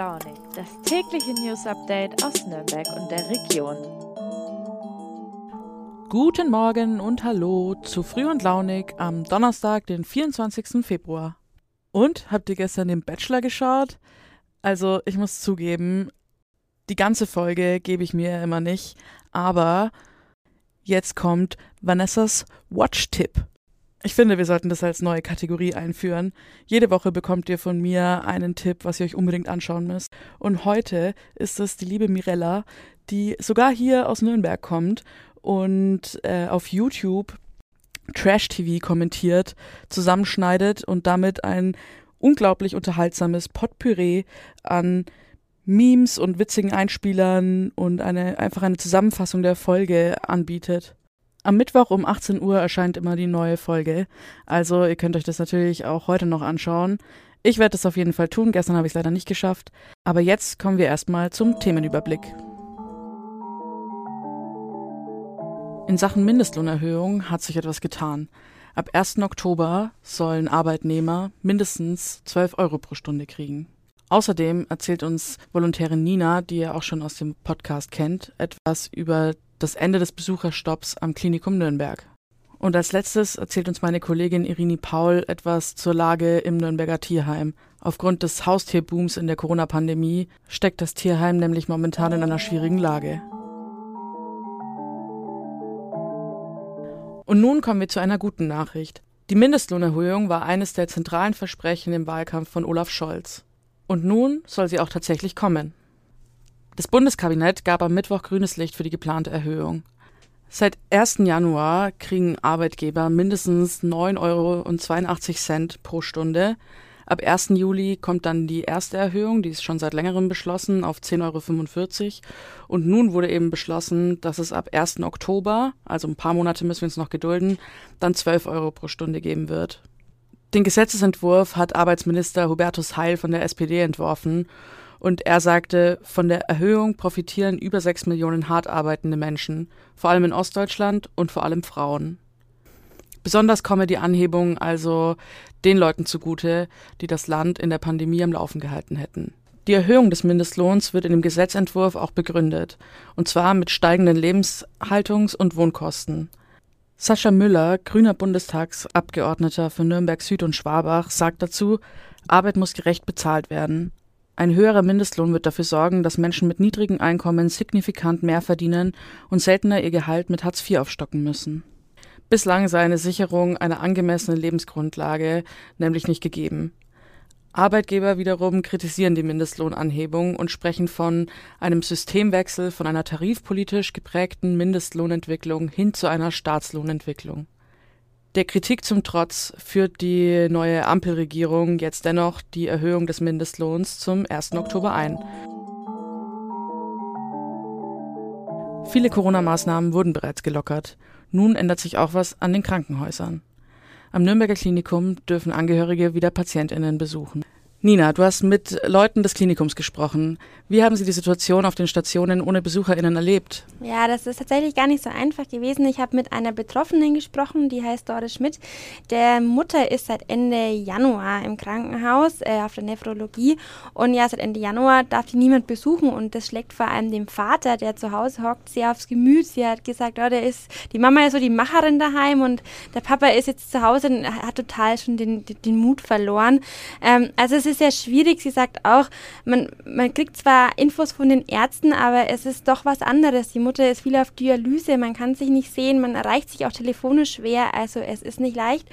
Launig, das tägliche News Update aus Nürnberg und der Region. Guten Morgen und hallo zu Früh und Launig am Donnerstag, den 24. Februar. Und habt ihr gestern den Bachelor geschaut? Also, ich muss zugeben, die ganze Folge gebe ich mir immer nicht, aber jetzt kommt Vanessas Watch-Tipp. Ich finde, wir sollten das als neue Kategorie einführen. Jede Woche bekommt ihr von mir einen Tipp, was ihr euch unbedingt anschauen müsst. Und heute ist es die liebe Mirella, die sogar hier aus Nürnberg kommt und äh, auf YouTube Trash-TV kommentiert, zusammenschneidet und damit ein unglaublich unterhaltsames Potpüree an Memes und witzigen Einspielern und eine, einfach eine Zusammenfassung der Folge anbietet. Am Mittwoch um 18 Uhr erscheint immer die neue Folge. Also ihr könnt euch das natürlich auch heute noch anschauen. Ich werde es auf jeden Fall tun. Gestern habe ich es leider nicht geschafft. Aber jetzt kommen wir erstmal zum Themenüberblick. In Sachen Mindestlohnerhöhung hat sich etwas getan. Ab 1. Oktober sollen Arbeitnehmer mindestens 12 Euro pro Stunde kriegen. Außerdem erzählt uns Volontärin Nina, die ihr auch schon aus dem Podcast kennt, etwas über das Ende des Besucherstopps am Klinikum Nürnberg. Und als letztes erzählt uns meine Kollegin Irini Paul etwas zur Lage im Nürnberger Tierheim. Aufgrund des Haustierbooms in der Corona-Pandemie steckt das Tierheim nämlich momentan in einer schwierigen Lage. Und nun kommen wir zu einer guten Nachricht. Die Mindestlohnerhöhung war eines der zentralen Versprechen im Wahlkampf von Olaf Scholz. Und nun soll sie auch tatsächlich kommen. Das Bundeskabinett gab am Mittwoch grünes Licht für die geplante Erhöhung. Seit 1. Januar kriegen Arbeitgeber mindestens 9,82 Euro pro Stunde. Ab 1. Juli kommt dann die erste Erhöhung, die ist schon seit längerem beschlossen, auf 10,45 Euro. Und nun wurde eben beschlossen, dass es ab 1. Oktober, also ein paar Monate müssen wir uns noch gedulden, dann 12 Euro pro Stunde geben wird. Den Gesetzesentwurf hat Arbeitsminister Hubertus Heil von der SPD entworfen und er sagte, von der Erhöhung profitieren über sechs Millionen hart arbeitende Menschen, vor allem in Ostdeutschland und vor allem Frauen. Besonders komme die Anhebung also den Leuten zugute, die das Land in der Pandemie am Laufen gehalten hätten. Die Erhöhung des Mindestlohns wird in dem Gesetzentwurf auch begründet, und zwar mit steigenden Lebenshaltungs- und Wohnkosten. Sascha Müller, grüner Bundestagsabgeordneter für Nürnberg Süd und Schwabach, sagt dazu, Arbeit muss gerecht bezahlt werden. Ein höherer Mindestlohn wird dafür sorgen, dass Menschen mit niedrigen Einkommen signifikant mehr verdienen und seltener ihr Gehalt mit Hartz IV aufstocken müssen. Bislang sei eine Sicherung einer angemessenen Lebensgrundlage nämlich nicht gegeben. Arbeitgeber wiederum kritisieren die Mindestlohnanhebung und sprechen von einem Systemwechsel von einer tarifpolitisch geprägten Mindestlohnentwicklung hin zu einer Staatslohnentwicklung. Der Kritik zum Trotz führt die neue Ampelregierung jetzt dennoch die Erhöhung des Mindestlohns zum 1. Oktober ein. Viele Corona-Maßnahmen wurden bereits gelockert. Nun ändert sich auch was an den Krankenhäusern. Am Nürnberger Klinikum dürfen Angehörige wieder Patientinnen besuchen. Nina, du hast mit Leuten des Klinikums gesprochen. Wie haben Sie die Situation auf den Stationen ohne BesucherInnen erlebt? Ja, das ist tatsächlich gar nicht so einfach gewesen. Ich habe mit einer Betroffenen gesprochen, die heißt Doris Schmidt. Der Mutter ist seit Ende Januar im Krankenhaus äh, auf der Nephrologie. Und ja, seit Ende Januar darf die niemand besuchen. Und das schlägt vor allem dem Vater, der zu Hause hockt, sehr aufs Gemüt. Sie hat gesagt, oh, der ist, die Mama ist so die Macherin daheim und der Papa ist jetzt zu Hause und hat total schon den, den, Mut verloren. Ähm, also es ist sehr schwierig. Sie sagt auch, man, man kriegt zwar Infos von den Ärzten, aber es ist doch was anderes. Die Mutter ist viel auf Dialyse, man kann sich nicht sehen, man erreicht sich auch telefonisch schwer, also es ist nicht leicht.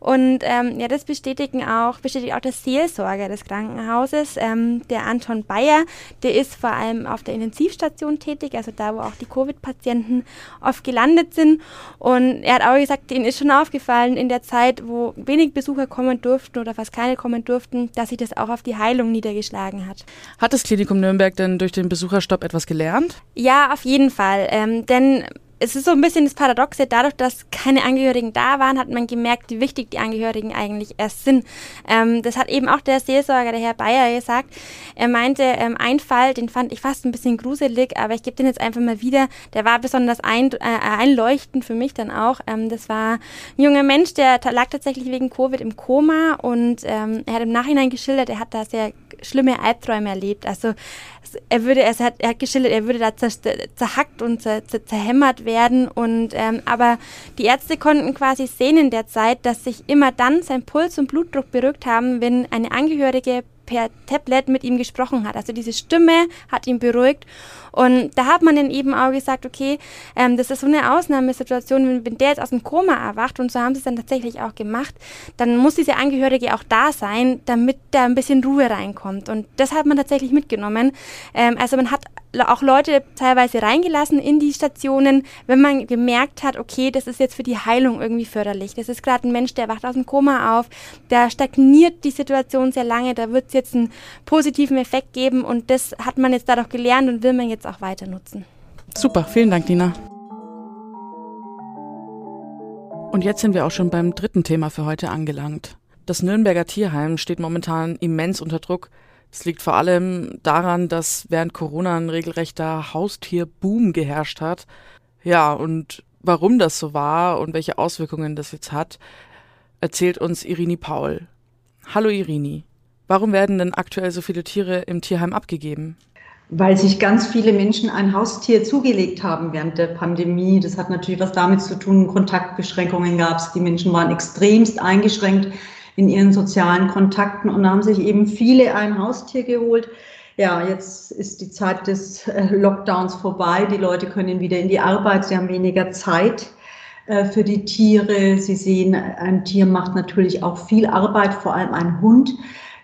Und ähm, ja, das bestätigen auch, bestätigt auch der Seelsorger des Krankenhauses, ähm, der Anton Bayer, der ist vor allem auf der Intensivstation tätig, also da, wo auch die Covid-Patienten oft gelandet sind. Und er hat auch gesagt, ihnen ist schon aufgefallen in der Zeit, wo wenig Besucher kommen durften oder fast keine kommen durften, dass sich das auch auf die Heilung niedergeschlagen hat. Hat das Klinikum Nürnberg denn durch den Besucherstopp etwas gelernt? Ja, auf jeden Fall. Ähm, denn es ist so ein bisschen das Paradoxe, dadurch, dass keine Angehörigen da waren, hat man gemerkt, wie wichtig die Angehörigen eigentlich erst sind. Ähm, das hat eben auch der Seelsorger, der Herr Bayer, gesagt. Er meinte, ähm, ein Fall, den fand ich fast ein bisschen gruselig, aber ich gebe den jetzt einfach mal wieder. Der war besonders ein, äh, einleuchtend für mich dann auch. Ähm, das war ein junger Mensch, der lag tatsächlich wegen Covid im Koma und ähm, er hat im Nachhinein geschildert, er hat da sehr schlimme Albträume erlebt. Also er würde, er hat, er hat geschildert, er würde da zerhackt und zer, zer, zerhämmert werden. Und ähm, aber die Ärzte konnten quasi sehen in der Zeit, dass sich immer dann sein Puls und Blutdruck beruhigt haben, wenn eine Angehörige per Tablet mit ihm gesprochen hat. Also diese Stimme hat ihn beruhigt. Und da hat man dann eben auch gesagt, okay, ähm, das ist so eine Ausnahmesituation, wenn, wenn der jetzt aus dem Koma erwacht und so haben sie es dann tatsächlich auch gemacht, dann muss diese Angehörige auch da sein, damit da ein bisschen Ruhe reinkommt. Und das hat man tatsächlich mitgenommen. Ähm, also man hat auch Leute teilweise reingelassen in die Stationen, wenn man gemerkt hat, okay, das ist jetzt für die Heilung irgendwie förderlich. Das ist gerade ein Mensch, der wacht aus dem Koma auf, da stagniert die Situation sehr lange, da wird es jetzt einen positiven Effekt geben und das hat man jetzt dadurch gelernt und will man jetzt auch weiter nutzen. Super, vielen Dank, Dina. Und jetzt sind wir auch schon beim dritten Thema für heute angelangt. Das Nürnberger Tierheim steht momentan immens unter Druck, es liegt vor allem daran, dass während Corona ein regelrechter Haustierboom geherrscht hat. Ja, und warum das so war und welche Auswirkungen das jetzt hat, erzählt uns Irini Paul. Hallo Irini. Warum werden denn aktuell so viele Tiere im Tierheim abgegeben? Weil sich ganz viele Menschen ein Haustier zugelegt haben während der Pandemie. Das hat natürlich was damit zu tun, Kontaktbeschränkungen gab es. Die Menschen waren extremst eingeschränkt in ihren sozialen Kontakten und haben sich eben viele ein Haustier geholt. Ja, jetzt ist die Zeit des äh, Lockdowns vorbei. Die Leute können wieder in die Arbeit. Sie haben weniger Zeit äh, für die Tiere. Sie sehen, ein Tier macht natürlich auch viel Arbeit, vor allem ein Hund.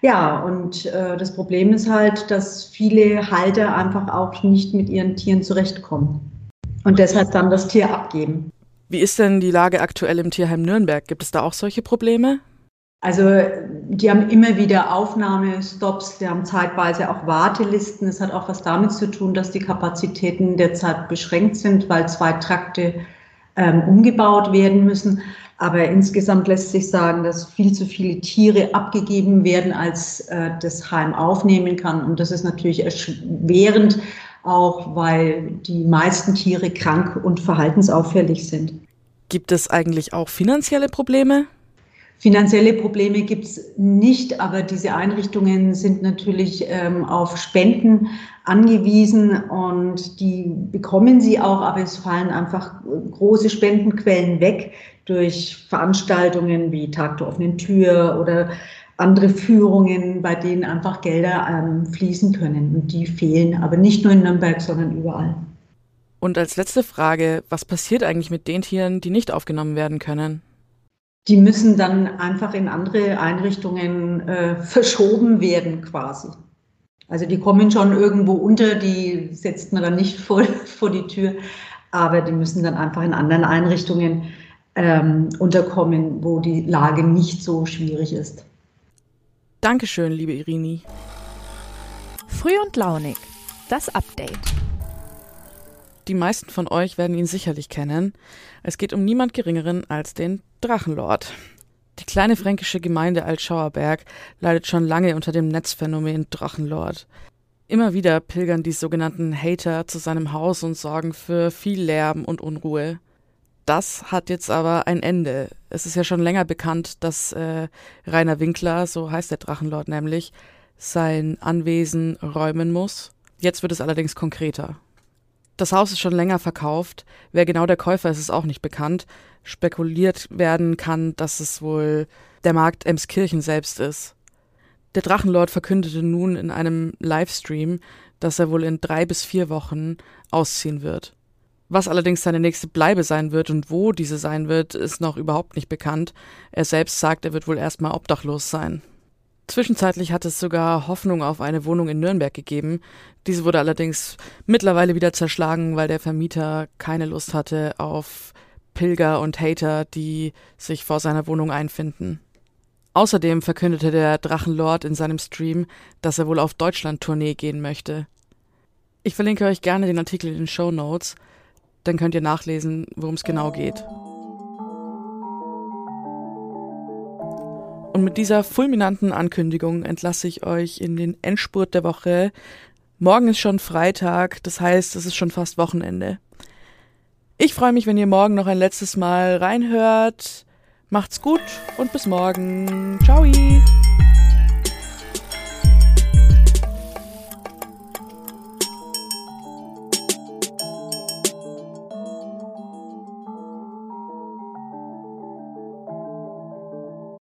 Ja, und äh, das Problem ist halt, dass viele Halter einfach auch nicht mit ihren Tieren zurechtkommen und deshalb dann das Tier abgeben. Wie ist denn die Lage aktuell im Tierheim Nürnberg? Gibt es da auch solche Probleme? Also die haben immer wieder Aufnahmestops, die haben zeitweise auch Wartelisten. Es hat auch was damit zu tun, dass die Kapazitäten derzeit beschränkt sind, weil zwei Trakte ähm, umgebaut werden müssen. Aber insgesamt lässt sich sagen, dass viel zu viele Tiere abgegeben werden, als äh, das Heim aufnehmen kann. Und das ist natürlich erschwerend, auch weil die meisten Tiere krank und verhaltensauffällig sind. Gibt es eigentlich auch finanzielle Probleme? Finanzielle Probleme gibt es nicht, aber diese Einrichtungen sind natürlich ähm, auf Spenden angewiesen und die bekommen sie auch, aber es fallen einfach große Spendenquellen weg durch Veranstaltungen wie Tag der offenen Tür oder andere Führungen, bei denen einfach Gelder ähm, fließen können. Und die fehlen, aber nicht nur in Nürnberg, sondern überall. Und als letzte Frage, was passiert eigentlich mit den Tieren, die nicht aufgenommen werden können? Die müssen dann einfach in andere Einrichtungen äh, verschoben werden quasi. Also die kommen schon irgendwo unter, die setzt man dann nicht vor, vor die Tür, aber die müssen dann einfach in anderen Einrichtungen ähm, unterkommen, wo die Lage nicht so schwierig ist. Dankeschön, liebe Irini. Früh und launig, das Update. Die meisten von euch werden ihn sicherlich kennen. Es geht um niemand Geringeren als den Drachenlord. Die kleine fränkische Gemeinde Altschauerberg leidet schon lange unter dem Netzphänomen Drachenlord. Immer wieder pilgern die sogenannten Hater zu seinem Haus und sorgen für viel Lärm und Unruhe. Das hat jetzt aber ein Ende. Es ist ja schon länger bekannt, dass äh, Rainer Winkler, so heißt der Drachenlord nämlich, sein Anwesen räumen muss. Jetzt wird es allerdings konkreter. Das Haus ist schon länger verkauft. Wer genau der Käufer ist, ist auch nicht bekannt. Spekuliert werden kann, dass es wohl der Markt Emskirchen selbst ist. Der Drachenlord verkündete nun in einem Livestream, dass er wohl in drei bis vier Wochen ausziehen wird. Was allerdings seine nächste Bleibe sein wird und wo diese sein wird, ist noch überhaupt nicht bekannt. Er selbst sagt, er wird wohl erstmal obdachlos sein. Zwischenzeitlich hat es sogar Hoffnung auf eine Wohnung in Nürnberg gegeben. Diese wurde allerdings mittlerweile wieder zerschlagen, weil der Vermieter keine Lust hatte auf Pilger und Hater, die sich vor seiner Wohnung einfinden. Außerdem verkündete der Drachenlord in seinem Stream, dass er wohl auf Deutschland-Tournee gehen möchte. Ich verlinke euch gerne den Artikel in den Show Notes, dann könnt ihr nachlesen, worum es genau geht. Und mit dieser fulminanten Ankündigung entlasse ich euch in den Endspurt der Woche. Morgen ist schon Freitag, das heißt, es ist schon fast Wochenende. Ich freue mich, wenn ihr morgen noch ein letztes Mal reinhört. Macht's gut und bis morgen. Ciao.